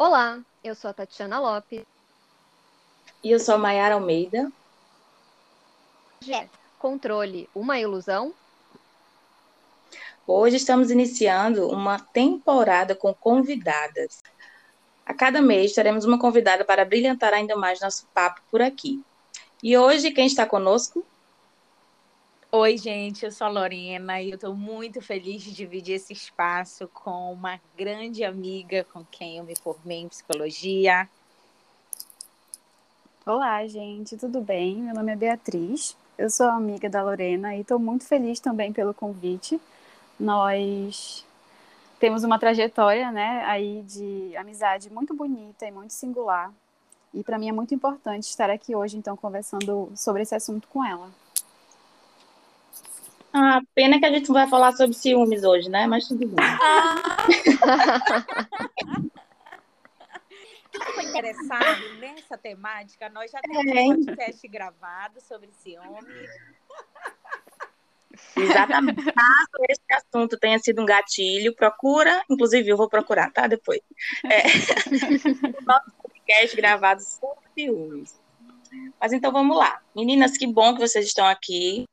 Olá, eu sou a Tatiana Lopes. E eu sou a Mayara Almeida. Controle, uma ilusão? Hoje estamos iniciando uma temporada com convidadas. A cada mês teremos uma convidada para brilhantar ainda mais nosso papo por aqui. E hoje quem está conosco? Oi, gente, eu sou a Lorena e eu estou muito feliz de dividir esse espaço com uma grande amiga com quem eu me formei em psicologia. Olá, gente, tudo bem? Meu nome é Beatriz, eu sou amiga da Lorena e estou muito feliz também pelo convite. Nós temos uma trajetória, né, aí de amizade muito bonita e muito singular. E para mim é muito importante estar aqui hoje, então, conversando sobre esse assunto com ela. Ah, pena que a gente não vai falar sobre ciúmes hoje, né? Mas tudo bem. Quem ficou interessado nessa temática, nós já temos é. um podcast gravado sobre ciúme. Exatamente. Caso esse assunto tenha sido um gatilho, procura, inclusive eu vou procurar, tá? Depois. É, nosso podcast gravado sobre ciúmes. Mas então vamos lá. Meninas, que bom que vocês estão aqui.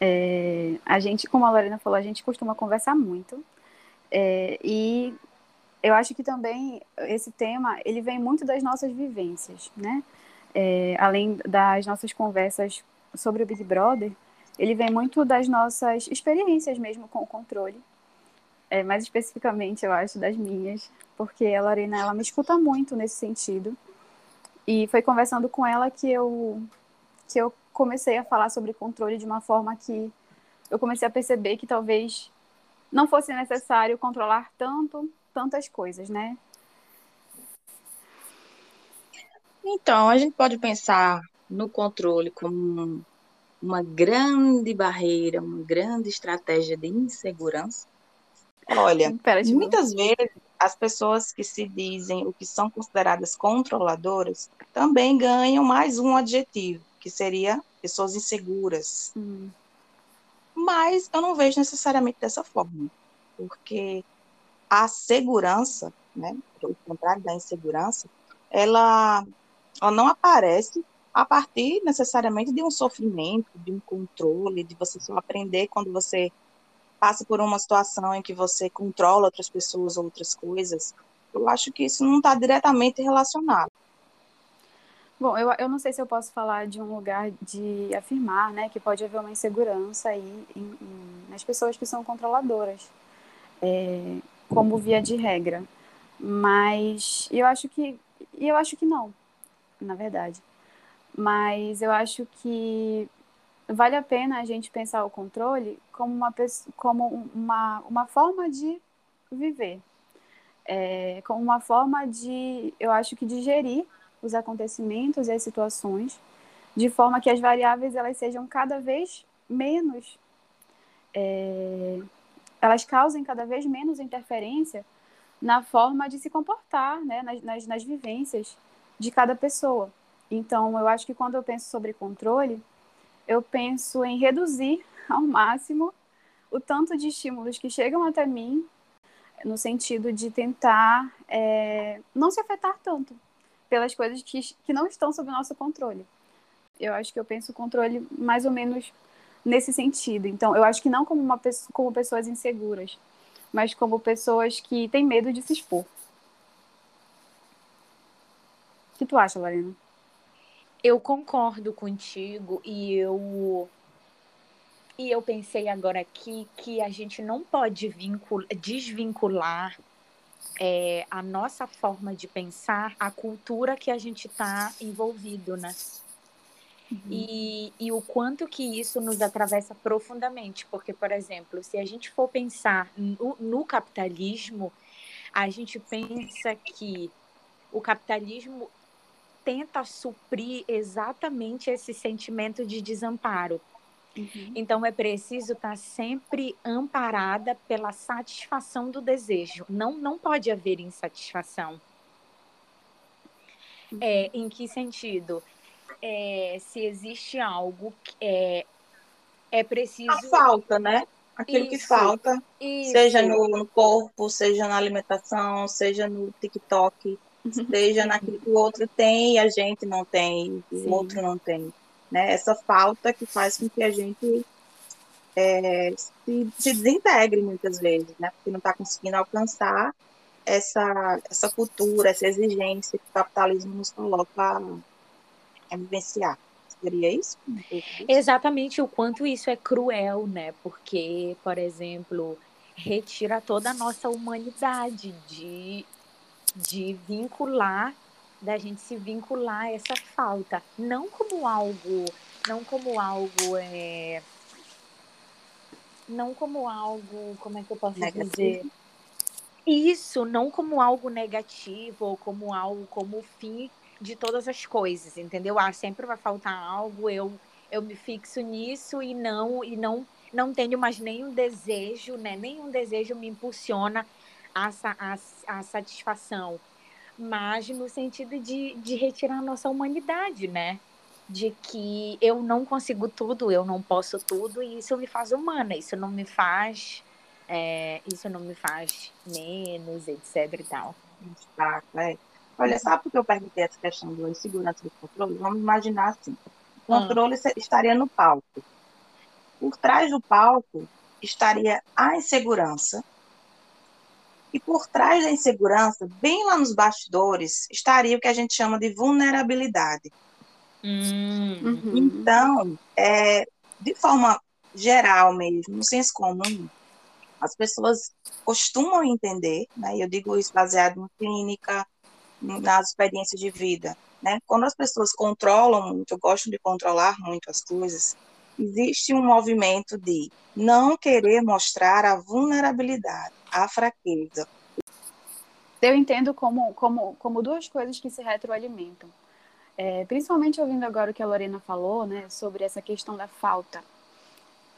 É, a gente, como a Lorena falou, a gente costuma conversar muito. É, e eu acho que também esse tema, ele vem muito das nossas vivências, né? É, além das nossas conversas sobre o Big Brother, ele vem muito das nossas experiências mesmo com o controle. É, mais especificamente, eu acho, das minhas, porque a Lorena, ela me escuta muito nesse sentido. E foi conversando com ela que eu, que eu comecei a falar sobre controle de uma forma que eu comecei a perceber que talvez não fosse necessário controlar tanto, tantas coisas, né? Então, a gente pode pensar no controle como uma grande barreira, uma grande estratégia de insegurança. Olha, muitas vezes as pessoas que se dizem o que são consideradas controladoras também ganham mais um adjetivo, que seria pessoas inseguras. Hum. Mas eu não vejo necessariamente dessa forma, porque a segurança, né, o contrário da insegurança, ela, ela não aparece a partir necessariamente de um sofrimento, de um controle, de você só aprender quando você passa por uma situação em que você controla outras pessoas, outras coisas. Eu acho que isso não está diretamente relacionado. Bom, eu, eu não sei se eu posso falar de um lugar de afirmar, né, que pode haver uma insegurança aí em, em, nas pessoas que são controladoras, é, como via de regra. Mas eu acho que, eu acho que não, na verdade. Mas eu acho que vale a pena a gente pensar o controle como uma, como uma, uma forma de viver, é, como uma forma de, eu acho que de gerir os acontecimentos e as situações, de forma que as variáveis elas sejam cada vez menos, é, elas causem cada vez menos interferência na forma de se comportar, né, nas, nas, nas vivências de cada pessoa. Então, eu acho que quando eu penso sobre controle, eu penso em reduzir ao máximo o tanto de estímulos que chegam até mim, no sentido de tentar é, não se afetar tanto pelas coisas que, que não estão sob o nosso controle. Eu acho que eu penso o controle mais ou menos nesse sentido. Então, eu acho que não como, uma, como pessoas inseguras, mas como pessoas que têm medo de se expor. O que tu acha, Lorena? Eu concordo contigo e eu e eu pensei agora aqui que a gente não pode vincul... desvincular é, a nossa forma de pensar, a cultura que a gente está envolvido, né? Uhum. E, e o quanto que isso nos atravessa profundamente, porque, por exemplo, se a gente for pensar no, no capitalismo, a gente pensa que o capitalismo tenta suprir exatamente esse sentimento de desamparo. Uhum. Então é preciso estar tá sempre amparada pela satisfação do desejo. Não, não pode haver insatisfação. Uhum. É, em que sentido? É, se existe algo que é, é preciso. A falta, né? aquilo isso, que falta, isso. seja no, no, corpo, seja na alimentação, seja no TikTok, seja naquilo que o outro tem e a gente não tem, e o outro não tem. Né? Essa falta que faz com que a gente é, se, se, desintegre muitas vezes, né? porque não está conseguindo alcançar essa, essa cultura, essa exigência que o capitalismo nos coloca a vivenciar. Seria isso? Exatamente o quanto isso é cruel, né? Porque, por exemplo, retira toda a nossa humanidade de, de vincular, da gente se vincular a essa falta. Não como algo, não como algo é, não como algo, como é que eu posso negativo. dizer? Isso, não como algo negativo ou como algo como o fim de todas as coisas, entendeu? Ah, sempre vai faltar algo, eu eu me fixo nisso e não e não não tenho mais nenhum desejo, né? Nenhum desejo me impulsiona a, a, a satisfação, mas no sentido de, de retirar a nossa humanidade, né? De que eu não consigo tudo, eu não posso tudo e isso me faz humana, isso não me faz é, isso não me faz menos, etc e tal. Tá, é. Olha, sabe por que eu perguntei essa questão do insegurança do controle? Vamos imaginar assim: o ah. controle hum. estaria no palco. Por trás do palco estaria a insegurança. E por trás da insegurança, bem lá nos bastidores, estaria o que a gente chama de vulnerabilidade. Hum. Uhum. Então, é, de forma geral mesmo, no senso comum, as pessoas costumam entender, né? Eu digo isso baseado em clínica, nas experiências de vida, né? Quando as pessoas controlam muito, gostam de controlar muito as coisas, existe um movimento de não querer mostrar a vulnerabilidade, a fraqueza. Eu entendo como, como, como duas coisas que se retroalimentam. É, principalmente ouvindo agora o que a Lorena falou, né, sobre essa questão da falta.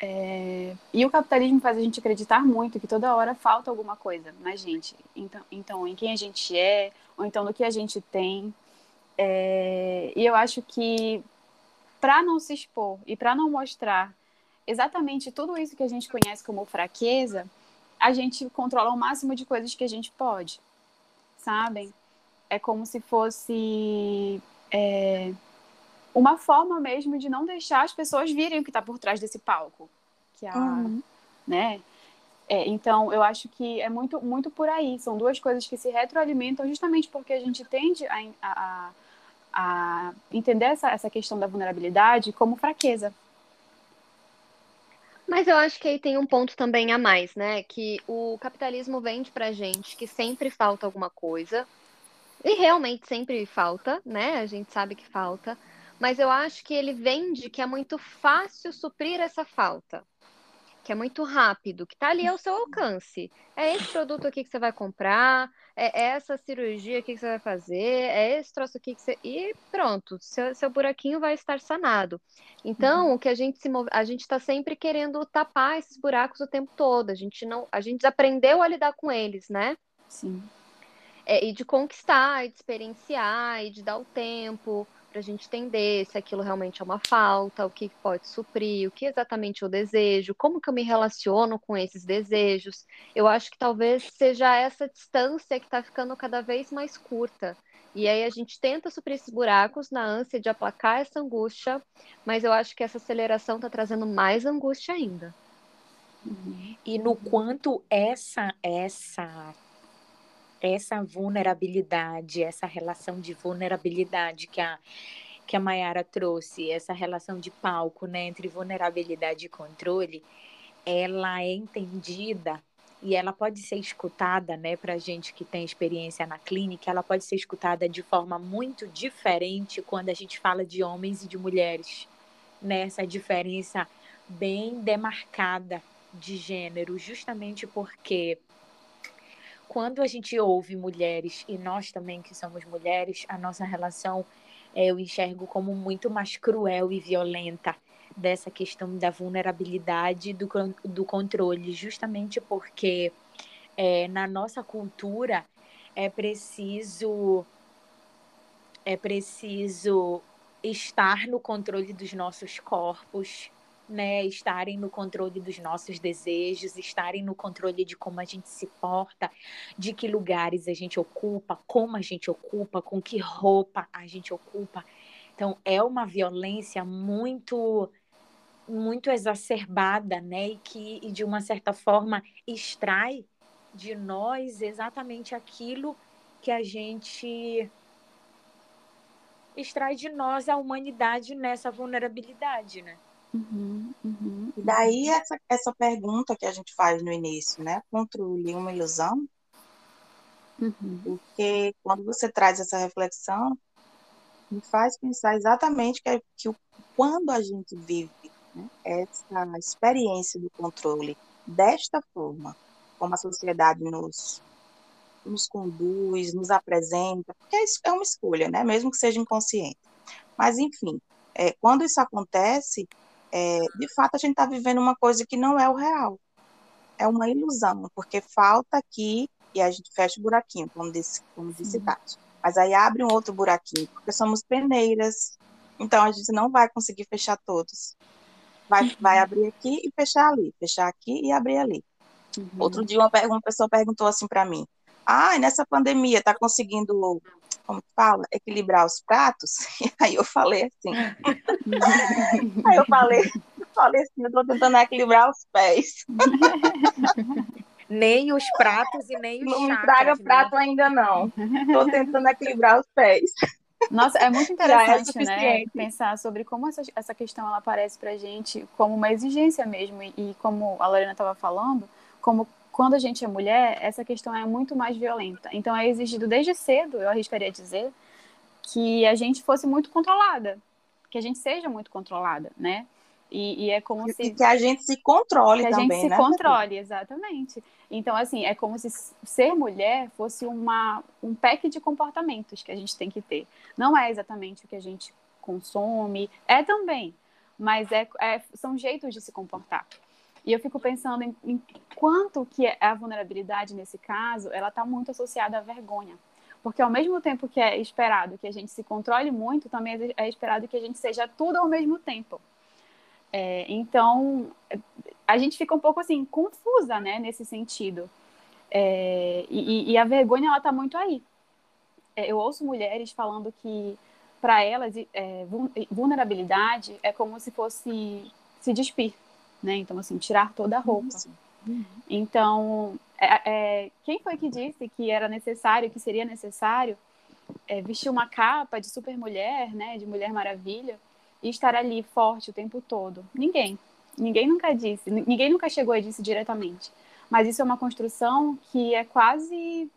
É, e o capitalismo faz a gente acreditar muito que toda hora falta alguma coisa na gente. Então, então em quem a gente é, ou então no que a gente tem. É, e eu acho que para não se expor e para não mostrar exatamente tudo isso que a gente conhece como fraqueza, a gente controla o máximo de coisas que a gente pode, sabem? É como se fosse é, uma forma mesmo de não deixar as pessoas virem o que está por trás desse palco. Que a, uhum. né? É, então, eu acho que é muito, muito por aí. São duas coisas que se retroalimentam justamente porque a gente tende a, a, a entender essa, essa questão da vulnerabilidade como fraqueza. Mas eu acho que aí tem um ponto também a mais, né? Que o capitalismo vende pra gente que sempre falta alguma coisa. E realmente sempre falta, né? A gente sabe que falta mas eu acho que ele vende que é muito fácil suprir essa falta, que é muito rápido, que está ali ao seu alcance. É esse produto aqui que você vai comprar, é essa cirurgia aqui que você vai fazer, é esse troço aqui que você. E pronto, seu, seu buraquinho vai estar sanado. Então, uhum. o que a gente se move... a gente está sempre querendo tapar esses buracos o tempo todo. A gente não, a gente aprendeu a lidar com eles, né? Sim. É, e de conquistar, e de experienciar, e de dar o tempo para a gente entender se aquilo realmente é uma falta, o que pode suprir, o que exatamente eu desejo, como que eu me relaciono com esses desejos. Eu acho que talvez seja essa distância que está ficando cada vez mais curta. E aí a gente tenta suprir esses buracos na ânsia de aplacar essa angústia, mas eu acho que essa aceleração está trazendo mais angústia ainda. E no quanto essa essa essa vulnerabilidade, essa relação de vulnerabilidade que a que a Mayara trouxe, essa relação de palco, né, entre vulnerabilidade e controle, ela é entendida e ela pode ser escutada, né, para gente que tem experiência na clínica, ela pode ser escutada de forma muito diferente quando a gente fala de homens e de mulheres, né, essa diferença bem demarcada de gênero, justamente porque quando a gente ouve mulheres, e nós também que somos mulheres, a nossa relação é, eu enxergo como muito mais cruel e violenta dessa questão da vulnerabilidade do, do controle, justamente porque é, na nossa cultura é preciso é preciso estar no controle dos nossos corpos, né, estarem no controle dos nossos desejos, estarem no controle de como a gente se porta, de que lugares a gente ocupa, como a gente ocupa, com que roupa a gente ocupa. Então é uma violência muito muito exacerbada, né, e que de uma certa forma extrai de nós exatamente aquilo que a gente extrai de nós a humanidade nessa vulnerabilidade, né? Uhum, uhum. Daí essa, essa pergunta que a gente faz no início, né? Controle uma ilusão? Uhum. Porque quando você traz essa reflexão, me faz pensar exatamente que, que quando a gente vive né, essa experiência do controle desta forma, como a sociedade nos, nos conduz, nos apresenta, porque é, é uma escolha, né? Mesmo que seja inconsciente. Mas, enfim, é, quando isso acontece, é, de fato a gente está vivendo uma coisa que não é o real. É uma ilusão, porque falta aqui, e a gente fecha o buraquinho, como disse, como disse Tati. Mas aí abre um outro buraquinho, porque somos peneiras, então a gente não vai conseguir fechar todos. Vai, uhum. vai abrir aqui e fechar ali, fechar aqui e abrir ali. Uhum. Outro dia uma, uma pessoa perguntou assim para mim, ah, nessa pandemia está conseguindo como fala, equilibrar os pratos. E aí eu falei assim. aí eu falei, falei assim, eu tô tentando equilibrar os pés. Nem os pratos e nem os Não me traga né? prato ainda não. Tô tentando equilibrar os pés. Nossa, é muito é interessante, é né? Pensar sobre como essa, essa questão ela aparece pra gente como uma exigência mesmo. E, e como a Lorena estava falando, como quando a gente é mulher, essa questão é muito mais violenta. Então é exigido desde cedo, eu arriscaria dizer, que a gente fosse muito controlada, que a gente seja muito controlada, né? E, e é como e se. que a gente se controle que também, a gente se né? controle, exatamente. Então, assim, é como se ser mulher fosse uma, um pack de comportamentos que a gente tem que ter. Não é exatamente o que a gente consome, é também, mas é, é são jeitos de se comportar. E eu fico pensando em, em quanto que é a vulnerabilidade nesse caso, ela está muito associada à vergonha. Porque ao mesmo tempo que é esperado que a gente se controle muito, também é esperado que a gente seja tudo ao mesmo tempo. É, então, a gente fica um pouco assim, confusa, né, nesse sentido. É, e, e, a vergonha, ela está muito aí. É, eu ouço mulheres falando que, para elas, é, vulnerabilidade é como se fosse se despir né? Então, assim, tirar toda a roupa. Uhum. Então, é, é, quem foi que disse que era necessário, que seria necessário é, vestir uma capa de super mulher, né? De Mulher Maravilha e estar ali forte o tempo todo? Ninguém. Ninguém nunca disse. Ninguém nunca chegou a disse diretamente. Mas isso é uma construção que é quase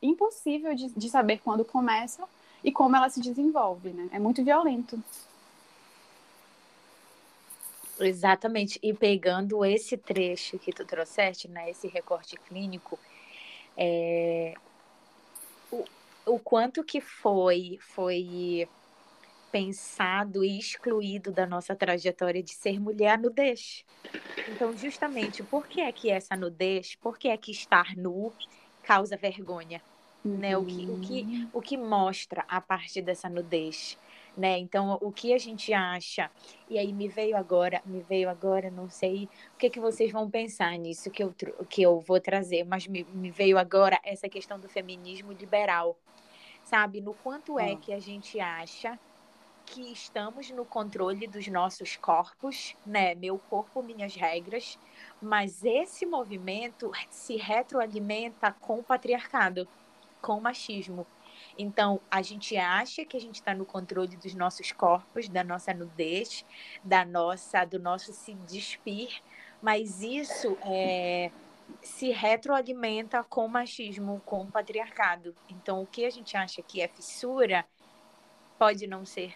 impossível de, de saber quando começa e como ela se desenvolve, né? É muito violento. Exatamente. E pegando esse trecho que tu trouxeste, né, esse recorte clínico, é, o, o quanto que foi foi pensado e excluído da nossa trajetória de ser mulher a nudez. Então, justamente, por que é que essa nudez, por que é que estar nu causa vergonha? Uhum. Né? O, que, o, que, uhum. o que mostra a partir dessa nudez? Né? Então, o que a gente acha? E aí me veio agora, me veio agora, não sei o que, que vocês vão pensar nisso que eu, que eu vou trazer, mas me, me veio agora essa questão do feminismo liberal, sabe? No quanto é que a gente acha que estamos no controle dos nossos corpos, né? Meu corpo, minhas regras, mas esse movimento se retroalimenta com o patriarcado, com o machismo. Então, a gente acha que a gente está no controle dos nossos corpos, da nossa nudez, da nossa, do nosso se despir, mas isso é, se retroalimenta com machismo, com patriarcado. Então, o que a gente acha que é fissura pode não ser.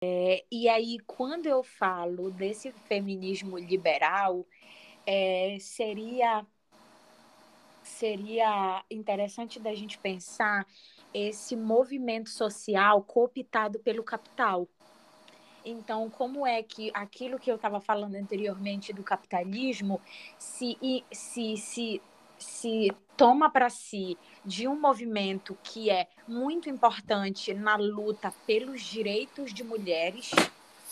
É, e aí, quando eu falo desse feminismo liberal, é, seria seria interessante da gente pensar esse movimento social cooptado pelo capital. Então, como é que aquilo que eu estava falando anteriormente do capitalismo se, se, se, se toma para si de um movimento que é muito importante na luta pelos direitos de mulheres,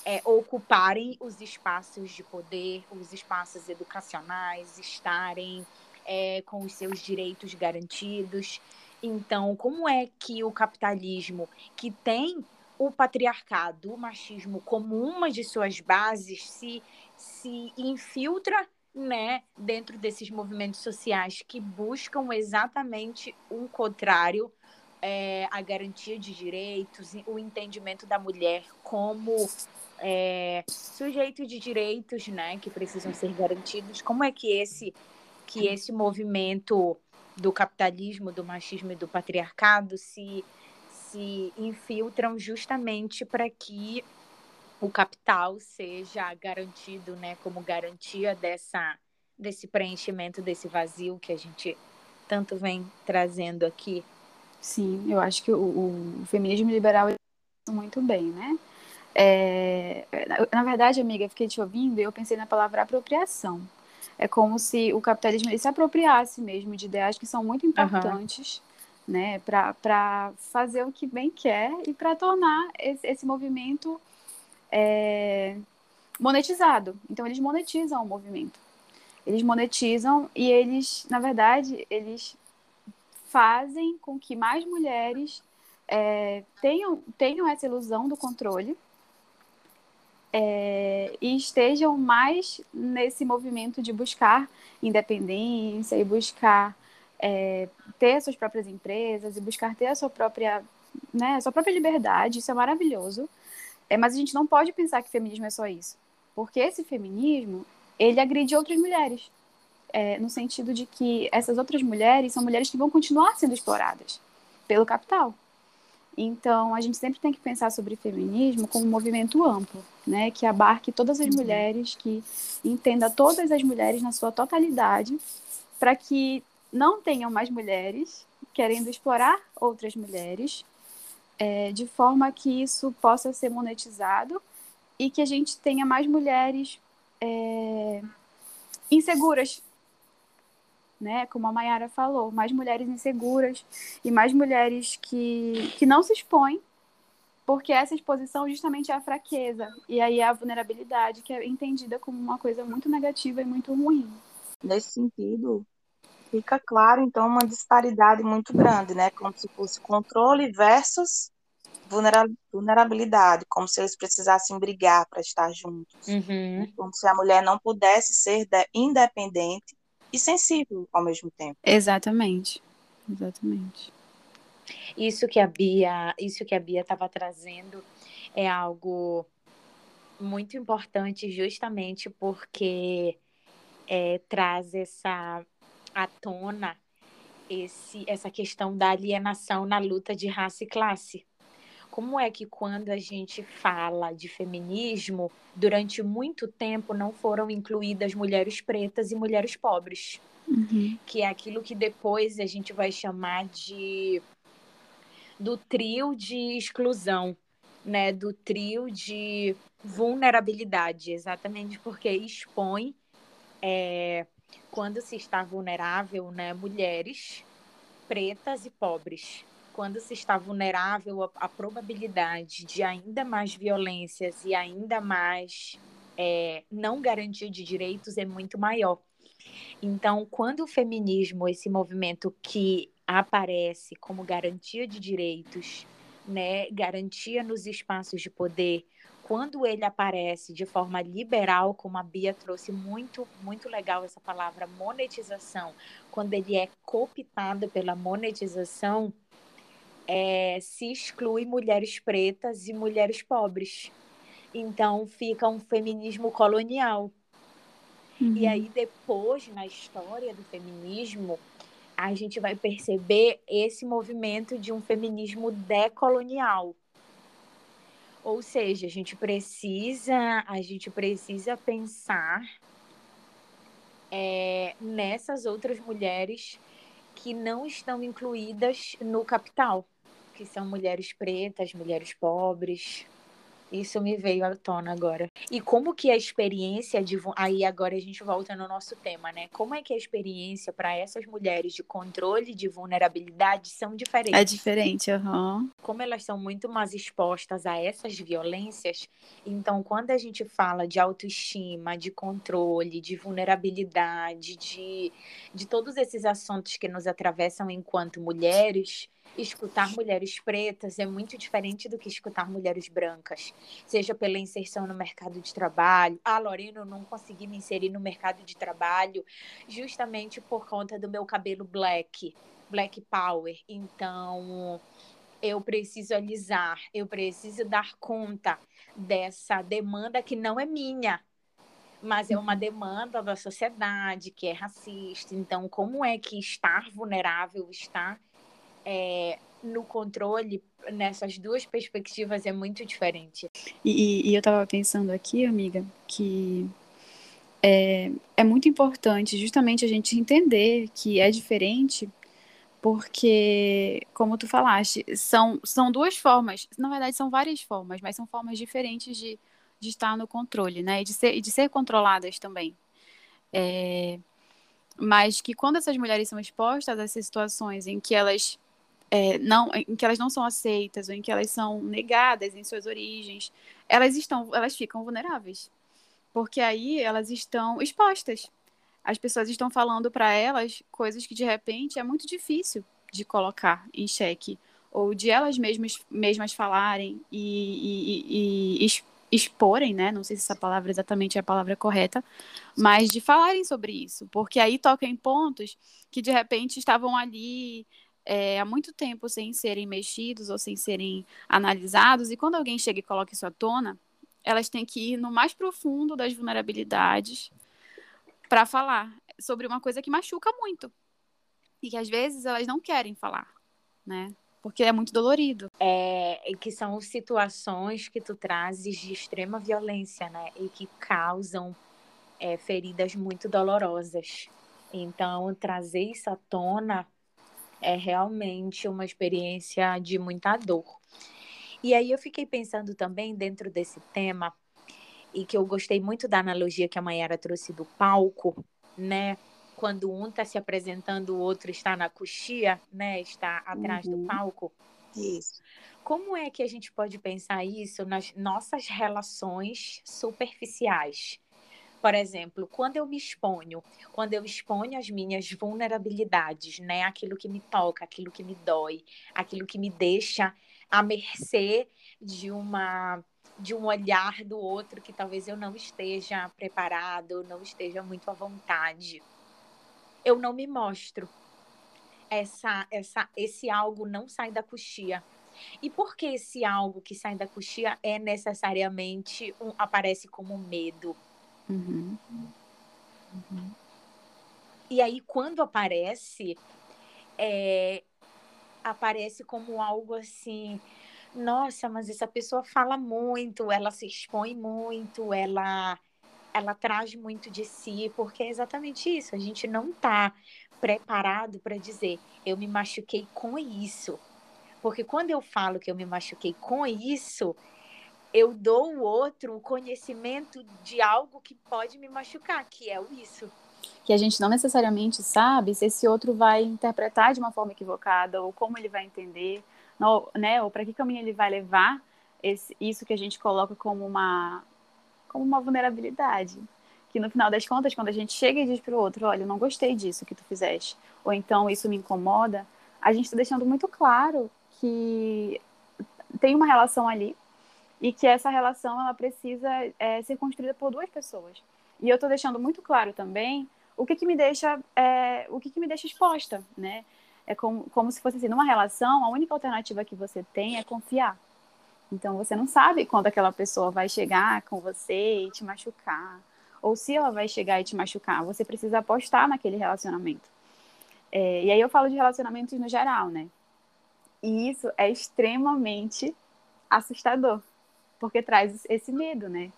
é, ocuparem os espaços de poder, os espaços educacionais, estarem é, com os seus direitos garantidos. Então, como é que o capitalismo, que tem o patriarcado, o machismo como uma de suas bases, se, se infiltra né, dentro desses movimentos sociais que buscam exatamente o contrário, é, a garantia de direitos, o entendimento da mulher como é, sujeito de direitos, né, que precisam ser garantidos. Como é que esse que esse movimento do capitalismo, do machismo e do patriarcado se se infiltram justamente para que o capital seja garantido, né, como garantia dessa desse preenchimento desse vazio que a gente tanto vem trazendo aqui. Sim, eu acho que o, o feminismo liberal muito bem, né? É, na verdade, amiga, eu fiquei te ouvindo e eu pensei na palavra apropriação. É como se o capitalismo ele se apropriasse mesmo de ideais que são muito importantes, uhum. né, para fazer o que bem quer e para tornar esse, esse movimento é, monetizado. Então, eles monetizam o movimento. Eles monetizam e eles, na verdade, eles fazem com que mais mulheres é, tenham, tenham essa ilusão do controle é, e estejam mais nesse movimento de buscar independência e buscar é, ter suas próprias empresas e buscar ter a sua própria, né, sua própria liberdade. Isso é maravilhoso. É, mas a gente não pode pensar que feminismo é só isso, porque esse feminismo ele agride outras mulheres, é, no sentido de que essas outras mulheres são mulheres que vão continuar sendo exploradas pelo capital. Então, a gente sempre tem que pensar sobre feminismo como um movimento amplo, né, que abarque todas as uhum. mulheres, que entenda todas as mulheres na sua totalidade, para que não tenham mais mulheres querendo explorar outras mulheres, é, de forma que isso possa ser monetizado e que a gente tenha mais mulheres é, inseguras né? Como a Mayara falou, mais mulheres inseguras e mais mulheres que, que não se expõem, porque essa exposição justamente é a fraqueza e aí é a vulnerabilidade que é entendida como uma coisa muito negativa e muito ruim. Nesse sentido, fica claro então uma disparidade muito grande, né? Como se fosse controle versus vulnerabilidade, como se eles precisassem brigar para estar juntos, uhum. como se a mulher não pudesse ser independente e sensível ao mesmo tempo. Exatamente. Exatamente. Isso que a Bia, isso que a Bia estava trazendo é algo muito importante justamente porque é, traz essa à tona esse, essa questão da alienação na luta de raça e classe como é que quando a gente fala de feminismo, durante muito tempo não foram incluídas mulheres pretas e mulheres pobres, uhum. que é aquilo que depois a gente vai chamar de do trio de exclusão, né, do trio de vulnerabilidade, exatamente porque expõe é, quando se está vulnerável, né, mulheres pretas e pobres quando se está vulnerável, a, a probabilidade de ainda mais violências e ainda mais é, não garantia de direitos é muito maior. Então, quando o feminismo, esse movimento que aparece como garantia de direitos, né, garantia nos espaços de poder, quando ele aparece de forma liberal, como a Bia trouxe muito, muito legal essa palavra monetização, quando ele é cooptado pela monetização, é, se exclui mulheres pretas e mulheres pobres. Então fica um feminismo colonial. Uhum. E aí depois na história do feminismo a gente vai perceber esse movimento de um feminismo decolonial. Ou seja, a gente precisa a gente precisa pensar é, nessas outras mulheres que não estão incluídas no capital que são mulheres pretas, mulheres pobres. Isso me veio à tona agora. E como que a experiência de aí agora a gente volta no nosso tema, né? Como é que a experiência para essas mulheres de controle de vulnerabilidade são diferentes? É diferente, uhum. Como elas são muito mais expostas a essas violências, então quando a gente fala de autoestima, de controle, de vulnerabilidade, de, de todos esses assuntos que nos atravessam enquanto mulheres, escutar mulheres pretas é muito diferente do que escutar mulheres brancas, seja pela inserção no mercado de trabalho. Ah, Lorena, eu não consegui me inserir no mercado de trabalho justamente por conta do meu cabelo black, black power. Então, eu preciso alisar, eu preciso dar conta dessa demanda que não é minha, mas é uma uhum. demanda da sociedade que é racista. Então, como é que estar vulnerável, estar é, no controle, nessas duas perspectivas, é muito diferente. E, e eu estava pensando aqui, amiga, que é, é muito importante justamente a gente entender que é diferente, porque, como tu falaste, são, são duas formas, na verdade são várias formas, mas são formas diferentes de, de estar no controle, né? E de ser, e de ser controladas também. É, mas que quando essas mulheres são expostas a essas situações em que elas é, não, em que elas não são aceitas ou em que elas são negadas em suas origens, elas estão, elas ficam vulneráveis, porque aí elas estão expostas. As pessoas estão falando para elas coisas que de repente é muito difícil de colocar em xeque ou de elas mesmas, mesmas falarem e, e, e, e exporem, né? Não sei se essa palavra exatamente é a palavra correta, mas de falarem sobre isso, porque aí toca em pontos que de repente estavam ali é, há muito tempo sem serem mexidos ou sem serem analisados, e quando alguém chega e coloca isso à tona, elas têm que ir no mais profundo das vulnerabilidades para falar sobre uma coisa que machuca muito e que às vezes elas não querem falar, né? Porque é muito dolorido. É, que são situações que tu trazes de extrema violência, né? E que causam é, feridas muito dolorosas. Então, trazer isso à tona é realmente uma experiência de muita dor. E aí eu fiquei pensando também dentro desse tema, e que eu gostei muito da analogia que a Mayara trouxe do palco, né? Quando um está se apresentando, o outro está na coxia, né? Está atrás uhum. do palco. Isso. Como é que a gente pode pensar isso nas nossas relações superficiais? Por exemplo, quando eu me exponho, quando eu exponho as minhas vulnerabilidades, né, aquilo que me toca, aquilo que me dói, aquilo que me deixa à mercê de uma de um olhar do outro que talvez eu não esteja preparado, não esteja muito à vontade. Eu não me mostro. Essa, essa, esse algo não sai da coxia. E por que esse algo que sai da coxia é necessariamente um, aparece como medo? Uhum. E aí, quando aparece, é, aparece como algo assim. Nossa, mas essa pessoa fala muito, ela se expõe muito, ela ela traz muito de si, porque é exatamente isso. A gente não está preparado para dizer, eu me machuquei com isso. Porque quando eu falo que eu me machuquei com isso, eu dou o outro o conhecimento de algo que pode me machucar, que é o isso. Que a gente não necessariamente sabe se esse outro vai interpretar de uma forma equivocada, ou como ele vai entender, ou, né, ou para que caminho ele vai levar esse, isso que a gente coloca como uma, como uma vulnerabilidade. Que no final das contas, quando a gente chega e diz para o outro: Olha, eu não gostei disso que tu fizeste, ou então isso me incomoda, a gente está deixando muito claro que tem uma relação ali e que essa relação ela precisa é, ser construída por duas pessoas. E eu estou deixando muito claro também o que, que me deixa é, o que, que me deixa exposta, né? É como, como se fosse assim, numa relação, a única alternativa que você tem é confiar. Então você não sabe quando aquela pessoa vai chegar com você e te machucar, ou se ela vai chegar e te machucar. Você precisa apostar naquele relacionamento. É, e aí eu falo de relacionamentos no geral, né? E isso é extremamente assustador, porque traz esse medo, né?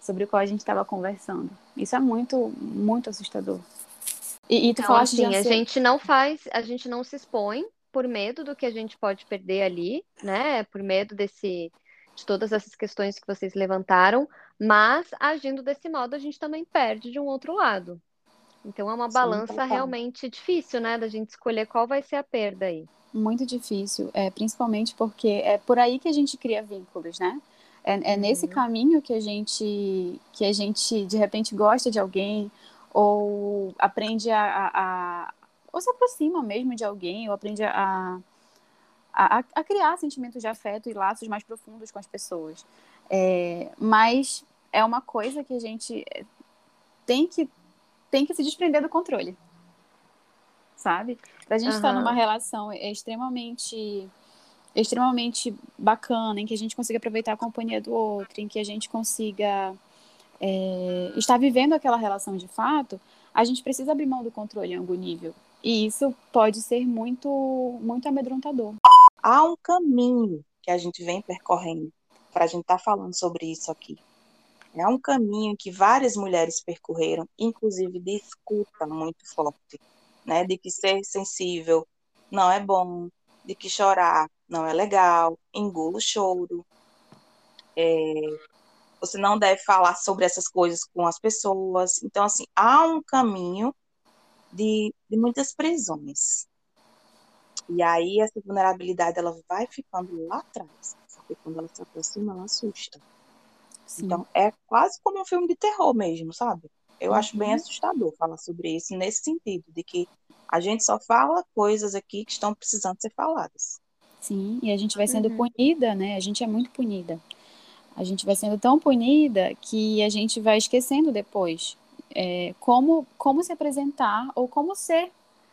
Sobre o qual a gente estava conversando. Isso é muito, muito assustador. E, e tu então, falaste assim, a gente não faz, a gente não se expõe por medo do que a gente pode perder ali, né? Por medo desse de todas essas questões que vocês levantaram, mas agindo desse modo a gente também perde de um outro lado. Então é uma Sim, balança realmente difícil, né, da gente escolher qual vai ser a perda aí. Muito difícil, é, principalmente porque é por aí que a gente cria vínculos, né? É, é nesse uhum. caminho que a gente que a gente de repente gosta de alguém ou aprende a, a, a ou se aproxima mesmo de alguém ou aprende a, a, a, criar sentimentos de afeto e laços mais profundos com as pessoas. É, mas é uma coisa que a gente tem que tem que se desprender do controle, sabe? Pra gente estar uhum. numa relação extremamente extremamente bacana, em que a gente consiga aproveitar a companhia do outro, em que a gente consiga é, estar vivendo aquela relação de fato, a gente precisa abrir mão do controle em algum nível. E isso pode ser muito, muito amedrontador. Há um caminho que a gente vem percorrendo para a gente estar tá falando sobre isso aqui. É um caminho que várias mulheres percorreram, inclusive de escuta muito forte, né? De que ser sensível não é bom, de que chorar não é legal, engula o choro. É, você não deve falar sobre essas coisas com as pessoas. Então, assim, há um caminho de, de muitas prisões. E aí essa vulnerabilidade ela vai ficando lá atrás, porque quando ela se aproxima, ela assusta. Sim. Então é quase como um filme de terror mesmo, sabe? Eu uhum. acho bem uhum. assustador falar sobre isso nesse sentido, de que a gente só fala coisas aqui que estão precisando ser faladas. Sim, e a gente vai sendo uhum. punida, né? A gente é muito punida. A gente vai sendo tão punida que a gente vai esquecendo depois é, como, como se apresentar ou como ser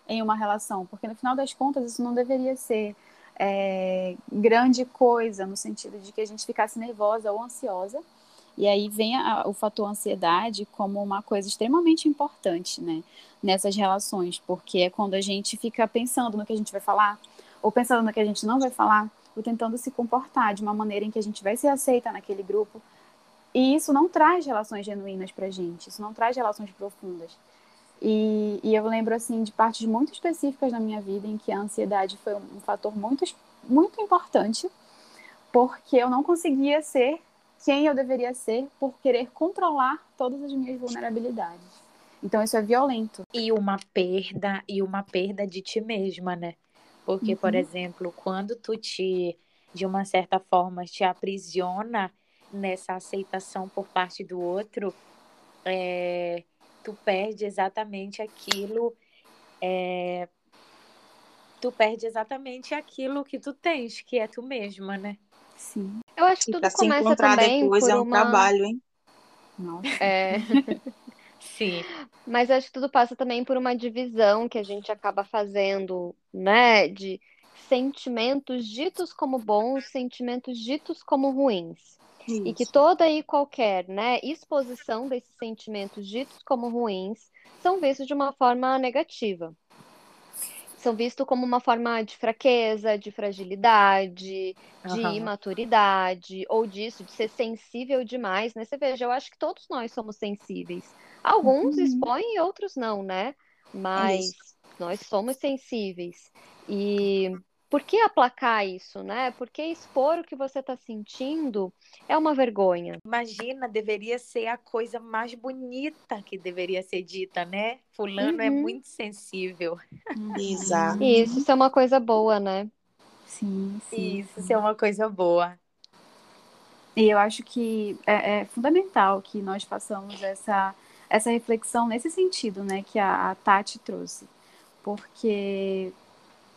em uma relação, porque no final das contas isso não deveria ser é, grande coisa, no sentido de que a gente ficasse nervosa ou ansiosa. E aí vem a, o fator ansiedade como uma coisa extremamente importante, né, nessas relações, porque é quando a gente fica pensando no que a gente vai falar, ou pensando no que a gente não vai falar, ou tentando se comportar de uma maneira em que a gente vai ser aceita naquele grupo. E isso não traz relações genuínas pra gente, isso não traz relações profundas. E, e eu lembro, assim, de partes muito específicas na minha vida em que a ansiedade foi um fator muito, muito importante, porque eu não conseguia ser quem eu deveria ser por querer controlar todas as minhas vulnerabilidades. Então isso é violento. E uma perda, e uma perda de ti mesma, né? Porque, uhum. por exemplo, quando tu te, de uma certa forma, te aprisiona nessa aceitação por parte do outro, é, tu perde exatamente aquilo, é, tu perde exatamente aquilo que tu tens, que é tu mesma, né? Sim. Eu acho que tudo começa também depois por é um uma... trabalho, hein? Nossa. É. Sim. Mas acho que tudo passa também por uma divisão que a gente acaba fazendo, né? De sentimentos ditos como bons, sentimentos ditos como ruins. Isso. E que toda e qualquer né, exposição desses sentimentos ditos como ruins são vistos de uma forma negativa. São vistos como uma forma de fraqueza, de fragilidade, de uhum. imaturidade, ou disso, de ser sensível demais, né? Você veja, eu acho que todos nós somos sensíveis. Alguns uhum. expõem e outros não, né? Mas Isso. nós somos sensíveis. E por que aplacar isso, né? Por que expor o que você está sentindo é uma vergonha. Imagina, deveria ser a coisa mais bonita que deveria ser dita, né? Fulano é uhum. é muito sensível. Exato. Isso, isso é uma coisa boa, né? Sim, sim. Isso, isso é uma coisa boa. E eu acho que é, é fundamental que nós façamos essa essa reflexão nesse sentido, né, que a, a Tati trouxe, porque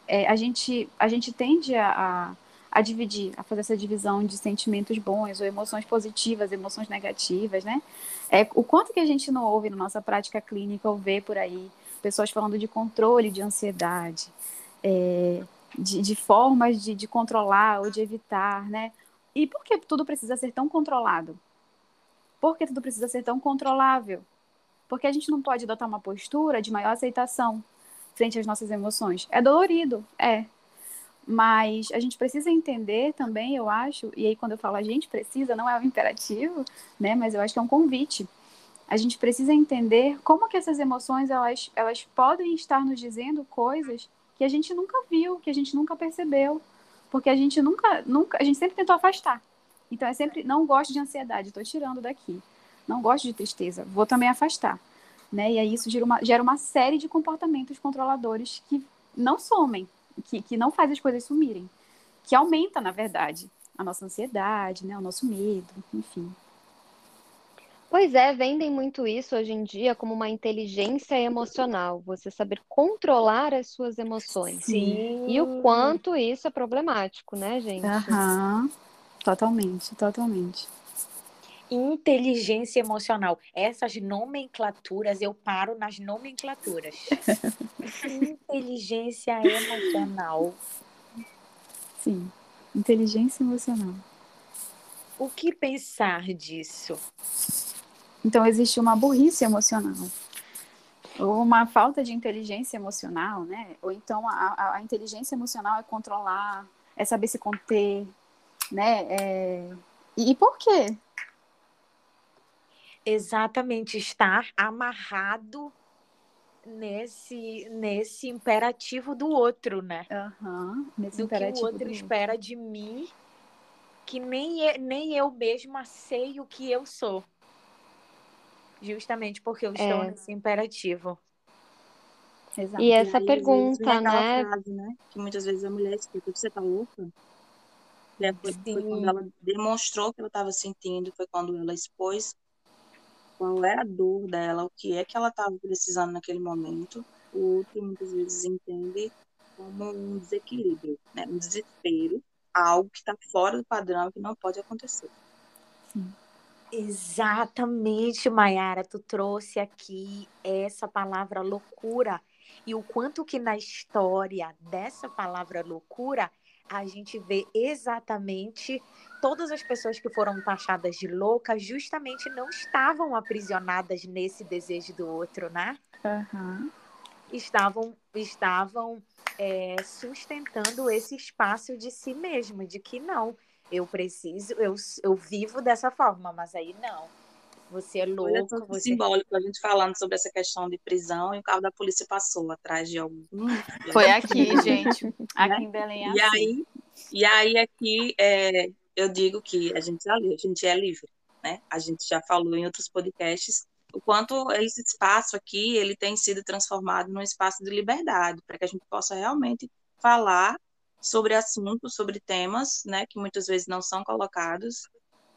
é, a gente a gente tende a, a, a, dividir, a fazer essa divisão de sentimentos bons ou emoções positivas, emoções negativas, né? É o quanto que a gente não ouve na nossa prática clínica ou vê por aí pessoas falando de controle de ansiedade, é, de, de, formas de, de controlar ou de evitar, né? E por que tudo precisa ser tão controlado? Por que tudo precisa ser tão controlável? Porque a gente não pode adotar uma postura de maior aceitação frente às nossas emoções. É dolorido, é. Mas a gente precisa entender também, eu acho, e aí quando eu falo a gente precisa, não é um imperativo, né? Mas eu acho que é um convite. A gente precisa entender como que essas emoções elas, elas podem estar nos dizendo coisas que a gente nunca viu, que a gente nunca percebeu, porque a gente nunca, nunca, a gente sempre tentou afastar Então é sempre, não gosto de ansiedade, estou tirando daqui. Não gosto de tristeza, vou também afastar. Né? E aí isso gera uma, gera uma série de comportamentos controladores que não somem, que, que não faz as coisas sumirem, que aumenta, na verdade, a nossa ansiedade, né? o nosso medo, enfim. Pois é, vendem muito isso hoje em dia como uma inteligência emocional, você saber controlar as suas emoções. Sim. E o quanto isso é problemático, né, gente? Aham. Totalmente, totalmente. Inteligência emocional. Essas nomenclaturas, eu paro nas nomenclaturas. Inteligência emocional. Sim, inteligência emocional. O que pensar disso? Então, existe uma burrice emocional, ou uma falta de inteligência emocional, né? Ou então a, a, inteligência emocional é controlar, é saber se conter, né? É... E, e por quê? Exatamente, estar amarrado nesse nesse imperativo do outro, né? Uhum, nesse do imperativo que o outro espera outro. de mim, que nem, nem eu mesma sei o que eu sou. Justamente porque eu estou é. nesse imperativo. Exato. E essa e pergunta, né? Frase, né? Que muitas vezes a mulher escuta, você tá louca? Foi, foi quando ela demonstrou que ela estava sentindo, foi quando ela expôs qual é a dor dela, o que é que ela estava precisando naquele momento. O outro muitas vezes entende como um desequilíbrio, né? um desespero, algo que está fora do padrão que não pode acontecer. Sim. Exatamente, Mayara, tu trouxe aqui essa palavra loucura e o quanto que na história dessa palavra loucura a gente vê exatamente todas as pessoas que foram taxadas de loucas justamente não estavam aprisionadas nesse desejo do outro, né? Uhum. Estavam, estavam é, sustentando esse espaço de si mesmo, de que não, eu preciso, eu, eu vivo dessa forma, mas aí não. Você é louco. Olha, você... simbólico, a gente falando sobre essa questão de prisão e o carro da polícia passou atrás de algum. Foi aqui, gente. Aqui em Belém é e assim. Aí, e aí aqui é, eu digo que a gente já a gente é livre, né? A gente já falou em outros podcasts o quanto esse espaço aqui ele tem sido transformado num espaço de liberdade, para que a gente possa realmente falar sobre assuntos, sobre temas, né, que muitas vezes não são colocados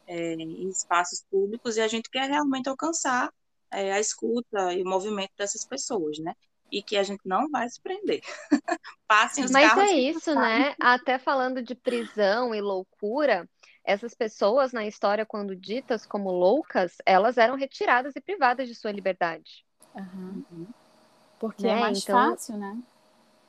é, em espaços públicos e a gente quer realmente alcançar é, a escuta e o movimento dessas pessoas, né? E que a gente não vai se prender. Passem os Mas carros é isso, né? Até falando de prisão e loucura, essas pessoas na história, quando ditas como loucas, elas eram retiradas e privadas de sua liberdade. Uhum. Porque é né? é mais então, fácil, né?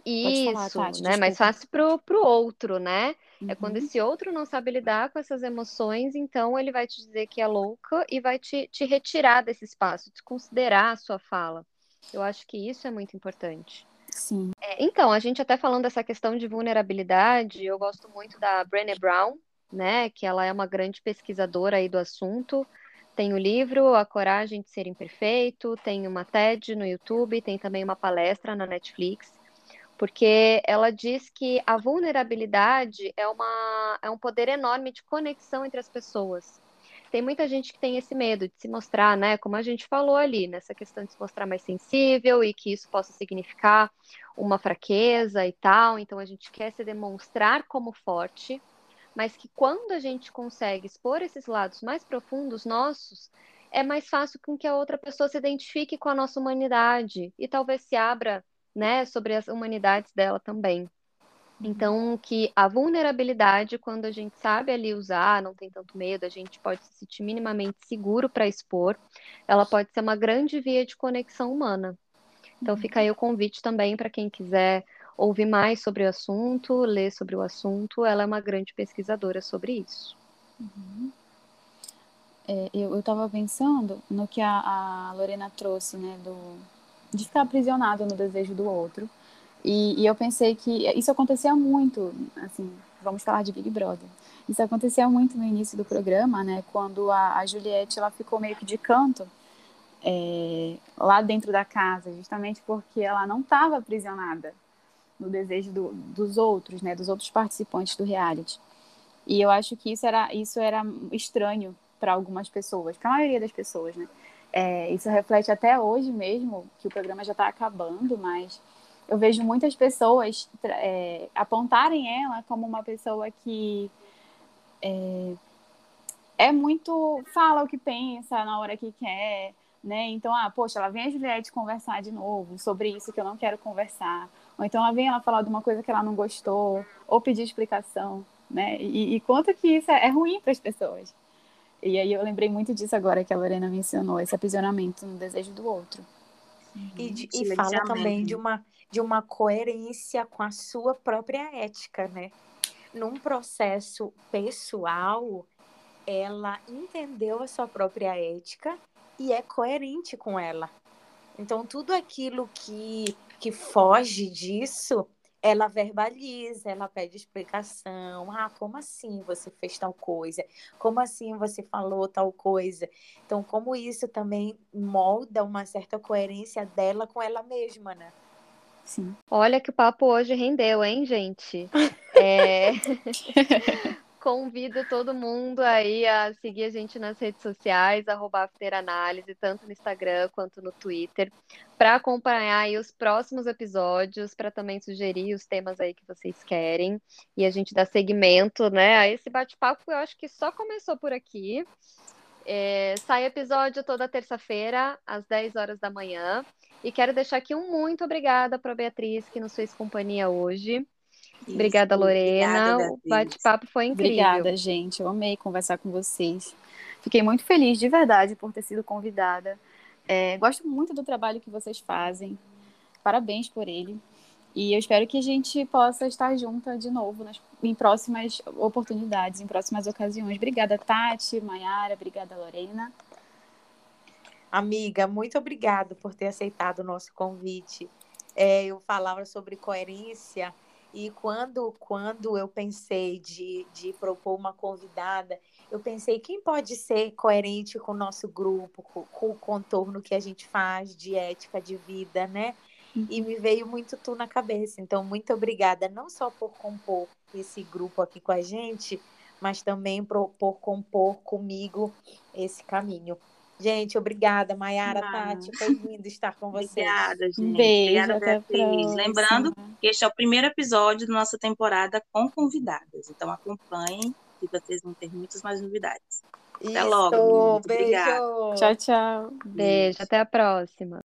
Isso, falar, Tati, né? Mais fácil pro, pro outro, né? Uhum. É quando uhum. esse outro não sabe lidar com essas emoções, então ele vai te dizer que é louca e vai te, te retirar desse espaço, desconsiderar a sua fala. Eu acho que isso é muito importante. Sim. É, então, a gente até falando dessa questão de vulnerabilidade, eu gosto muito da Brené Brown, né? Que ela é uma grande pesquisadora aí do assunto. Tem o livro A Coragem de Ser Imperfeito, tem uma TED no YouTube, tem também uma palestra na Netflix porque ela diz que a vulnerabilidade é, uma, é um poder enorme de conexão entre as pessoas. Tem muita gente que tem esse medo de se mostrar, né? Como a gente falou ali, nessa questão de se mostrar mais sensível e que isso possa significar uma fraqueza e tal. Então a gente quer se demonstrar como forte, mas que quando a gente consegue expor esses lados mais profundos nossos, é mais fácil com que a outra pessoa se identifique com a nossa humanidade e talvez se abra né, sobre as humanidades dela também. Uhum. Então, que a vulnerabilidade, quando a gente sabe ali usar, não tem tanto medo, a gente pode se sentir minimamente seguro para expor, ela pode ser uma grande via de conexão humana. Então, fica aí o convite também para quem quiser ouvir mais sobre o assunto, ler sobre o assunto. Ela é uma grande pesquisadora sobre isso. Uhum. É, eu estava pensando no que a, a Lorena trouxe, né, do, de ficar aprisionado no desejo do outro. E, e, eu pensei que isso acontecia muito, assim, vamos falar de Big Brother. Isso acontecia muito no início do programa, né? Quando a, a Juliette ela ficou meio que de canto é, lá dentro da casa, justamente porque ela não estava aprisionada no desejo do, dos outros, né? Dos outros participantes do reality. E eu acho que isso era, isso era estranho para algumas pessoas, para a maioria das pessoas, né? É, isso reflete até hoje mesmo, que o programa já está acabando, mas eu vejo muitas pessoas é, apontarem ela como uma pessoa que é, é, muito. fala o que pensa na hora que quer, né? Então, ah, poxa, ela vem a Juliette conversar de novo sobre isso que eu não quero conversar. Ou então ela vem ela falar de uma coisa que ela não gostou, ou pedir explicação, né? E, e quanto que isso é, é ruim para as pessoas. E aí eu lembrei muito disso agora que a Lorena mencionou, esse aprisionamento no desejo do outro. E, de, e fala também de uma, de uma coerência com a sua própria ética, né? Num processo pessoal, ela entendeu a sua própria ética e é coerente com ela. Então, tudo aquilo que, que foge disso ela verbaliza, ela pede explicação. Ah, como assim você fez tal coisa? Como assim você falou tal coisa? Então, como isso também molda uma certa coerência dela com ela mesma, né? Sim. Olha que o papo hoje rendeu, hein, gente? É... Convido todo mundo aí a seguir a gente nas redes sociais, arroba Afteranálise, tanto no Instagram quanto no Twitter, para acompanhar aí os próximos episódios, para também sugerir os temas aí que vocês querem. E a gente dá seguimento, né, a esse bate-papo, eu acho que só começou por aqui. É, sai episódio toda terça-feira, às 10 horas da manhã. E quero deixar aqui um muito obrigada para a Beatriz, que nos fez companhia hoje. Isso, Obrigada, Lorena. Obrigada, o bate-papo foi incrível. Obrigada, gente. Eu amei conversar com vocês. Fiquei muito feliz, de verdade, por ter sido convidada. É, gosto muito do trabalho que vocês fazem. Parabéns por ele. E eu espero que a gente possa estar junta de novo nas, em próximas oportunidades, em próximas ocasiões. Obrigada, Tati, Mayara, obrigada, Lorena. Amiga, muito obrigada por ter aceitado o nosso convite. É, eu falava sobre coerência e quando, quando eu pensei de, de propor uma convidada, eu pensei quem pode ser coerente com o nosso grupo, com, com o contorno que a gente faz de ética de vida, né? E me veio muito tu na cabeça. Então, muito obrigada, não só por compor esse grupo aqui com a gente, mas também por, por compor comigo esse caminho. Gente, obrigada, Mayara, ah. Tati, foi lindo estar com vocês. Obrigada, gente. Beijo, obrigada, Beatriz. Lembrando que este é o primeiro episódio da nossa temporada com convidadas. Então acompanhem e vocês vão ter muitas mais novidades. Até Isso, logo. Beijo. Obrigada. Tchau, tchau. Beijo, até a próxima.